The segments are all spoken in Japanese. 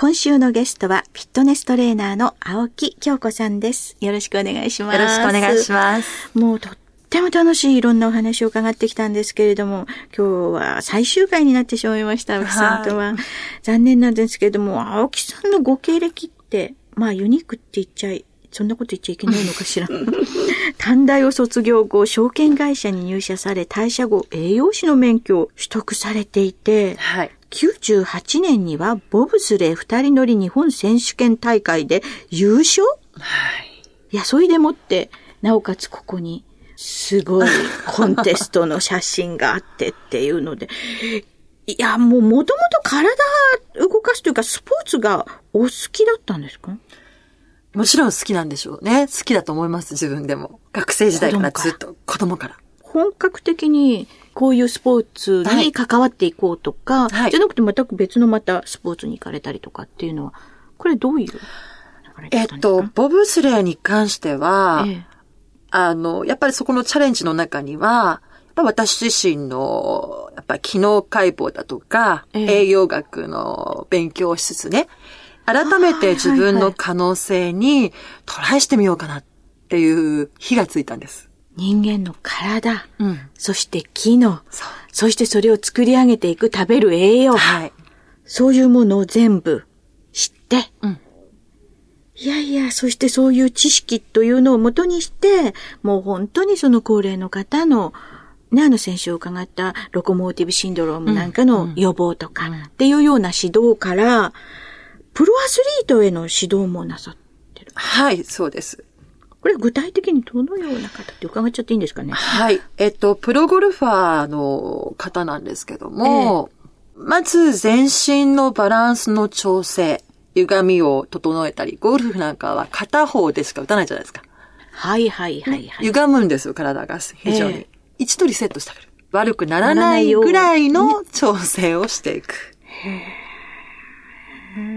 今週のゲストは、フィットネストレーナーの青木京子さんです。よろしくお願いします。よろしくお願いします。もうとっても楽しいいろんなお話を伺ってきたんですけれども、今日は最終回になってしまいました、青木さんとは。残念なんですけれども、青木さんのご経歴って、まあユニークって言っちゃい、そんなこと言っちゃいけないのかしら。短大を卒業後、証券会社に入社され、退社後、栄養士の免許を取得されていて、はい。98年にはボブスレー二人乗り日本選手権大会で優勝？はい。いや、それでもって、なおかつここに、すごいコンテストの写真があってっていうので、いや、もうもともと体動かすというか、スポーツがお好きだったんですか？もちろん好きなんでしょうね。好きだと思います、自分でも。学生時代からずっと、子供から。本格的にこういうスポーツに関わっていこうとか、はい。じゃなくて全く別のまたスポーツに行かれたりとかっていうのは、これどういうえっと、ボブスレーに関しては、ええ。あの、やっぱりそこのチャレンジの中には、やっぱ私自身の、やっぱり機能解剖だとか、ええ。栄養学の勉強をしつつね、改めて自分の可能性にトライしてみようかなっていう火がついたんです。人間の体、うん。そして機能、そしてそれを作り上げていく食べる栄養、はい。そういうものを全部知って、うんいやいや、そしてそういう知識というのをもとにして、もう本当にその高齢の方の、ね、あの先週伺ったロコモーティブシンドロームなんかの予防とかっていうような指導から、プロアスリートへの指導もなさってる。はい、そうです。これ具体的にどのような方って伺っちゃっていいんですかね？はい。えっと、プロゴルファーの方なんですけども、まず全身のバランスの調整、歪みを整えたり、ゴルフなんかは片方でしか打たないじゃないですか。はいはいはいはい。歪むんですよ、体が非常に。え一度リセットしてあげる。悪くならないぐらいの調整をしていく。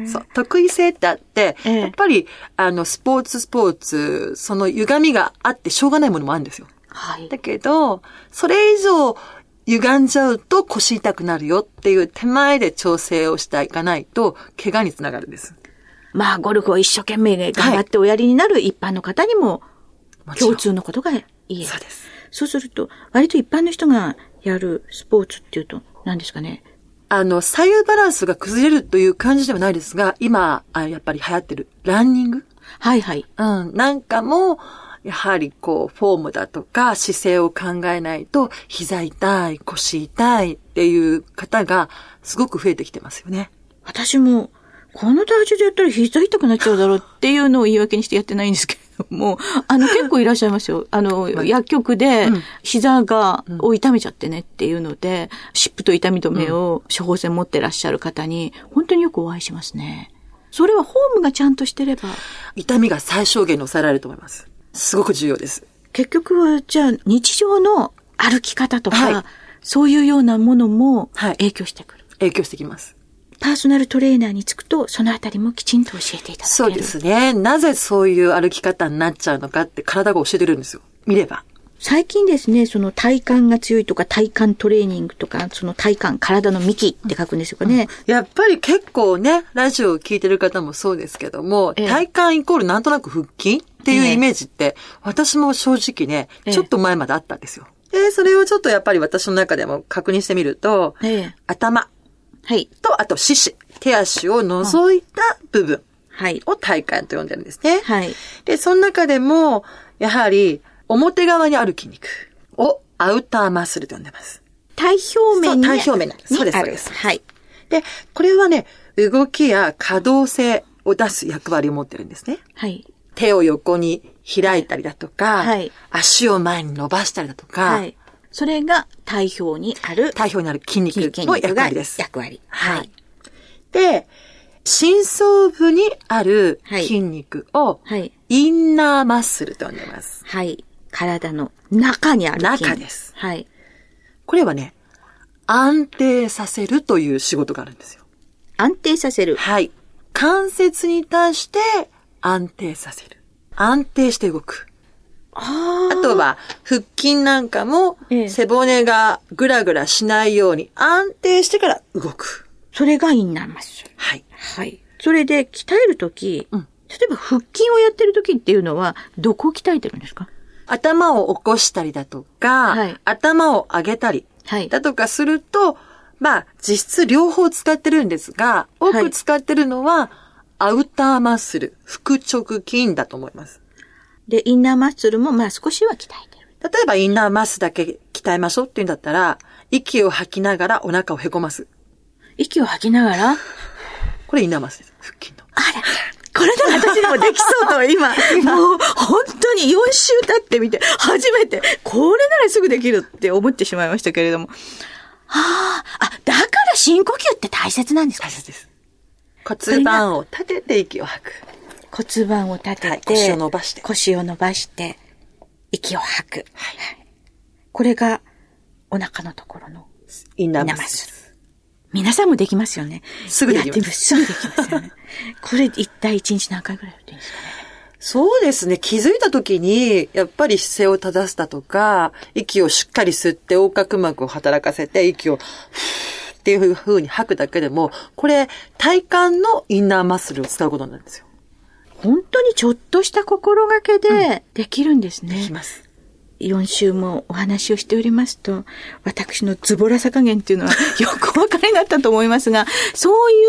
そう。得意性ってあって、ええやっぱり、あの、スポーツスポーツ、その歪みがあってしょうがないものもあるんですよ。はい。だけど、それ以上歪んじゃうと腰痛くなるよっていう手前で調整をしていかないと、怪我につながるんです。まあ、ゴルフを一生懸命頑張っておやりになる一般の方にも共通のことが言える。そうです。そうすると、割と一般の人がやるスポーツっていうと、何ですかね？あの、左右バランスが崩れるという感じではないですが、今、あやっぱり流行ってるランニング？はいはい。うん、なんかも、やはりこう、フォームだとか姿勢を考えないと、膝痛い、腰痛いっていう方がすごく増えてきてますよね。私も、この体重でやったら膝痛くなっちゃうだろうっていうのを言い訳にしてやってないんですけれども、あの、結構いらっしゃいますよ。あの、薬局でうん、膝が、を痛めちゃってねっていうので、湿布と痛み止めを処方箋持ってらっしゃる方に、本当によくお会いしますね。それはフォームがちゃんとしてれば、痛みが最小限に抑えられると思います。すごく重要です。結局は、じゃあ、日常の歩き方とか、はいそういうようなものもはい影響してくる。影響してきます。パーソナルトレーナーにつくと、そのあたりもきちんと教えていただける。そうですね。なぜそういう歩き方になっちゃうのかって体が教えてるんですよ。見れば。最近ですね、その体幹が強いとか体幹トレーニングとか、その体幹、体の幹って書くんですよね。やっぱり結構ね、ラジオを聞いてる方もそうですけども、ええ体幹イコールなんとなく腹筋っていうええイメージって、私も正直ね、ええちょっと前まであったんですよ。で、それをちょっとやっぱり私の中でも確認してみると、ええ頭はい。と、あと四肢、手足を除いた部分はい。を体幹と呼んでるんですね。はい。で、その中でも、やはり、表側にある筋肉をアウターマッスルと呼んでます。体表面に。体表面なんですにそうですそうですはい。で、これはね、動きや可動性を出す役割を持ってるんですね。はい。手を横に開いたりだとか、はい足を前に伸ばしたりだとか、はい。それが体表にある体表にある筋肉の役割です。役割。はい。で、深層部にある筋肉を、はい。インナーマッスルと呼んでます。はい。体の中にある筋中です。はい。これはね、安定させるという仕事があるんですよ。安定させる。はい。関節に対して安定させる。安定して動く。ああとは、腹筋なんかもええ、背骨がぐらぐらしないように安定してから動く。それがインナーマッスル。はい。はい。それで鍛えるとき、うん例えば腹筋をやってるときっていうのは、どこを鍛えてるんですか？頭を起こしたりだとか、はい頭を上げたりはい。だとかすると、まあ、実質両方使ってるんですが、多く使ってるのは、アウターマッスル、腹直筋だと思います。で、インナーマッスルもまあ少しは鍛えてる。例えばインナーマッスルだけ鍛えましょうって言うんだったら、息を吐きながらお腹をへこます。息を吐きながら、これインナーマッスルです。腹筋の。あら、これなら私にもできそうと今、もう本当に4週経ってみて、初めて、これならすぐできるって思ってしまいましたけれども。はあ、あ、だから深呼吸って大切なんですか？大切です。骨盤を立てて息を吐く。骨盤を立てて、はい腰を伸ばして腰を伸ばして、息を吐く。これが、お腹のところの。インナーマッススル。皆さんもできますよね。すぐできますやってみすぐできますよね。これ一体一日何回ぐらいやっていいんですかね。そうですね。気づいた時に、やっぱり姿勢を正すだとか、息をしっかり吸って横隔膜を働かせて、息を、っていう風に吐くだけでも、これ、体幹のインナーマッスルを使うことなんですよ。本当にちょっとした心がけでできるんですね。できます。4週もお話をしておりますと、私のズボラさ加減っていうのは よくお分かりになったと思いますが、そうい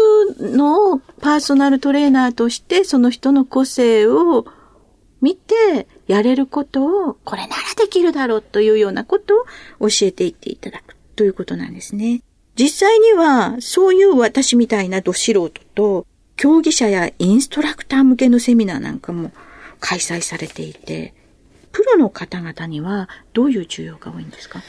うのをパーソナルトレーナーとしてその人の個性を見てやれることを、これならできるだろうというようなことを教えていっていただくということなんですね。実際には、そういう私みたいなど素人と、競技者やインストラクター向けのセミナーなんかも開催されていて、プロの方々にはどういう需要が多いんですか？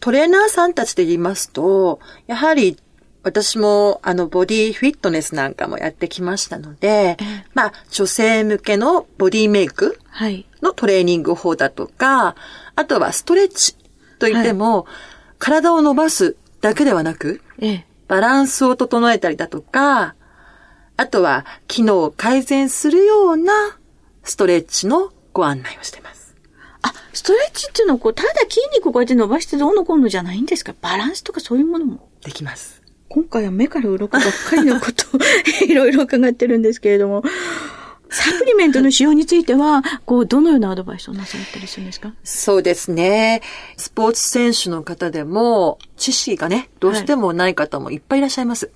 トレーナーさんたちで言いますと、やはり、私も、あの、ボディフィットネスなんかもやってきましたので、まあ、女性向けのボディメイクはい。のトレーニング法だとか、あとはストレッチといっても、体を伸ばすだけではなく、ええ。バランスを整えたりだとか、あとは機能を改善するようなストレッチのご案内をしています。あ、ストレッチっていうのはこう、ただ筋肉をこうやって伸ばしてどうのこうのじゃないんですか？バランスとかそういうものも。できます。今回は目から鱗ばっかりのことを いろいろ伺ってるんですけれども、サプリメントの使用については、こう、どのようなアドバイスをなさったりするんですか？そうですね。スポーツ選手の方でも、知識がね、どうしてもない方もいっぱいいらっしゃいます。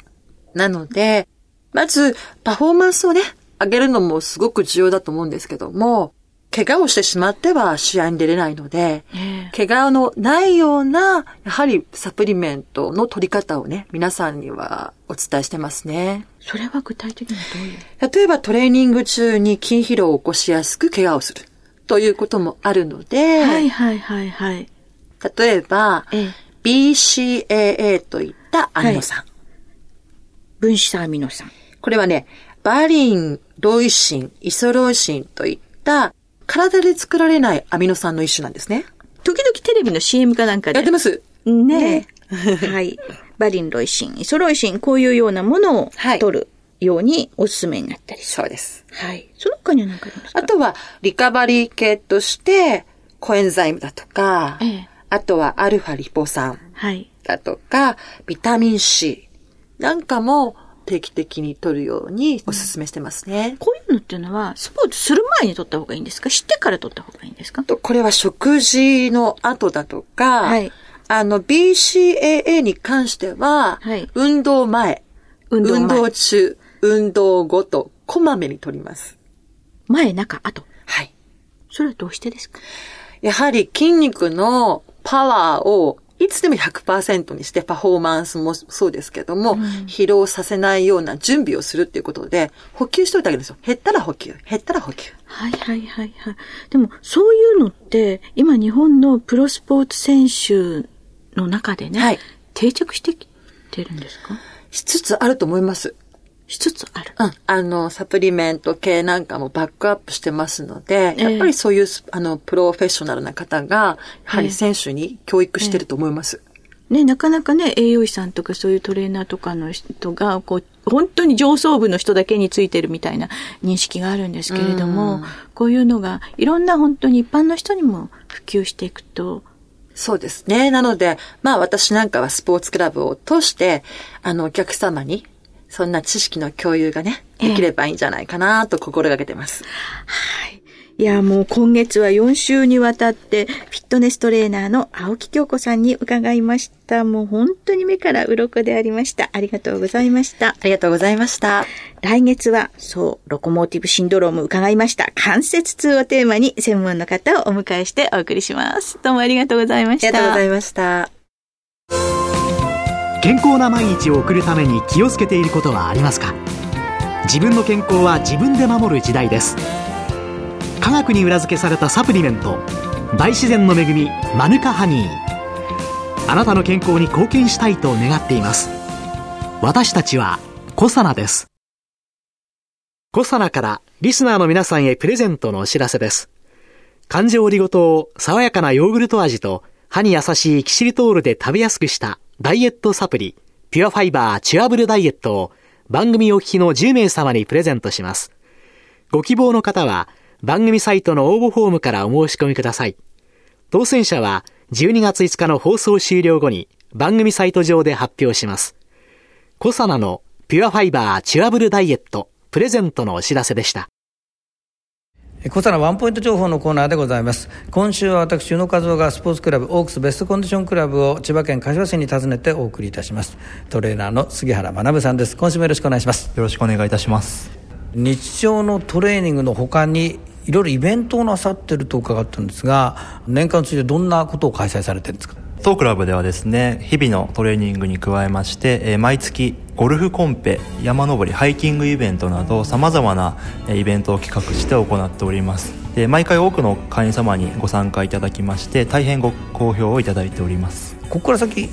なので、まず、パフォーマンスをね、上げるのもすごく重要だと思うんですけども、怪我をしてしまっては試合に出れないので、え怪我のないような、やはりサプリメントの取り方をね、皆さんにはお伝えしてますね。それは具体的にはどういう？例えばトレーニング中に筋疲労を起こしやすく怪我をするということもあるので、はいはいはいはい。例えば、ええ BCAA といったアミノ酸。分子アミノ酸。これはね、バリン、ロイシン、イソロイシンといった体で作られないアミノ酸の一種なんですね。時々テレビの CM かなんかで。やってます。ねえ。はい。バリン、ロイシン、イソロイシン、こういうようなものをはい取るようにお勧めになったり。そうです。はい。その他には何かありますか？あとは、リカバリー系として、コエンザイムだとか、ええあとはアルファリポ酸はい。だとか、ビタミン C なんかも定期的に取るようにお勧めしてますね。こういうのっていうのは、スポーツする前に取った方がいいんですか？知ってから取った方がいいんですか？とこれは食事の後だとか、はいあの BCAA に関しては、はい運動前、運動前中、運動後とこまめに取ります。前、中、後。はい。それはどうしてですか？やはり筋肉のパワーをいつでも100%にしてパフォーマンスもそうですけども、疲労させないような準備をするっていうことで、補給しといてあげるんですよ。減ったら補給、減ったら補給。はいはいはいはい。でも、そういうのって、今日本のプロスポーツ選手の中でね、はい定着してきてるんですか？しつつあると思います。しつつある。うん。あの、サプリメント系なんかもバックアップしてますので、ええやっぱりそういう、あの、プロフェッショナルな方が、やはり選手に教育してると思います。ね、なかなかね、栄養士さんとかそういうトレーナーとかの人が、こう、本当に上層部の人だけについてるみたいな認識があるんですけれども、うんこういうのが、いろんな本当に一般の人にも普及していくと、そうですね。なので、まあ私なんかはスポーツクラブを通して、あの、お客様に、そんな知識の共有がね、できればいいんじゃないかなと心がけてます。はい。いや、もう今月は4週にわたって、フィットネストレーナーの青木京子さんに伺いました。もう本当に目から鱗でありました。ありがとうございました。ありがとうございました。来月は、そう、ロコモーティブシンドローム伺いました。関節痛をテーマに専門の方をお迎えしてお送りします。どうもありがとうございました。ありがとうございました。健康な毎日を送るために気をつけていることはありますか？自分の健康は自分で守る時代です。科学に裏付けされたサプリメント大自然の恵みマヌカハニー。あなたの健康に貢献したいと願っています。私たちはコサナです。コサナからリスナーの皆さんへプレゼントのお知らせです。感情オリゴ糖を爽やかなヨーグルト味と歯に優しいキシリトールで食べやすくしたダイエットサプリ、ピュアファイバーチュアブルダイエットを番組お聞きの10名様にプレゼントします。ご希望の方は番組サイトの応募フォームからお申し込みください。当選者は12月5日の放送終了後に番組サイト上で発表します。コサナのピュアファイバーチュアブルダイエットプレゼントのお知らせでした。小さなワンポイント情報のコーナーでございます。今週は私宇野和夫がスポーツクラブオークスベストコンディションクラブを千葉県柏市に訪ねてお送りいたします。トレーナーの杉原学さんです。今週もよろしくお願いします。よろしくお願いいたします。日常のトレーニングの他にいろいろイベントをなさってると伺ったんですが年間通じてどんなことを開催されてるんですか？当クラブではですね日々のトレーニングに加えまして、えー毎月ゴルフコンペ山登りハイキングイベントなどさまざまなえーイベントを企画して行っております。で毎回多くの会員様にご参加いただきまして大変ご好評をいただいております。ここから先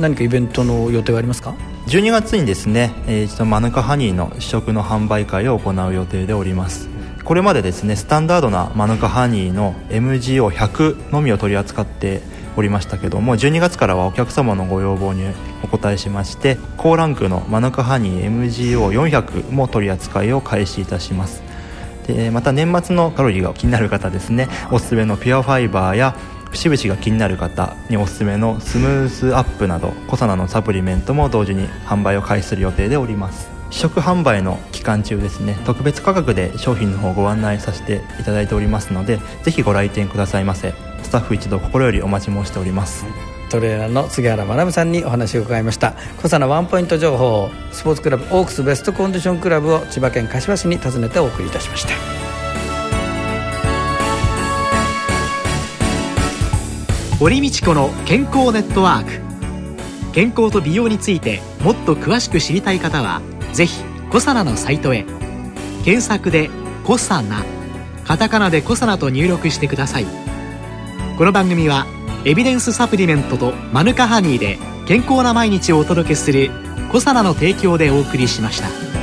何かイベントの予定はありますか？12月にですね、えー一度マヌカハニーの試食の販売会を行う予定でおります。これまでですねスタンダードなマヌカハニーの MGO100 のみを取り扱っておりましたけども12月からはお客様のご要望にお答えしまして高ランクのマヌカハニー MGO400 も取り扱いを開始いたします。でまた年末のカロリーが気になる方ですね。おすすめのピュアファイバーや節々が気になる方におすすめのスムースアップなどコサナのサプリメントも同時に販売を開始する予定でおります。試食販売の期間中ですね特別価格で商品の方ご案内させていただいておりますのでぜひご来店くださいませ。スタッフ一同心よりお待ち申しております。トレーナーの杉原学さんにお話を伺いました。小さなワンポイント情報スポーツクラブオークスベストコンディションクラブを千葉県柏市に訪ねてお送りいたしました。堀道子の健康ネットワーク。健康と美容についてもっと詳しく知りたい方はぜひコサナのサイトへ。検索で「コサナ」カタカナで「コサナ」と入力してくださいこの番組はエビデンスサプリメントとマヌカハニーで健康な毎日をお届けする「コサナの提供」でお送りしました。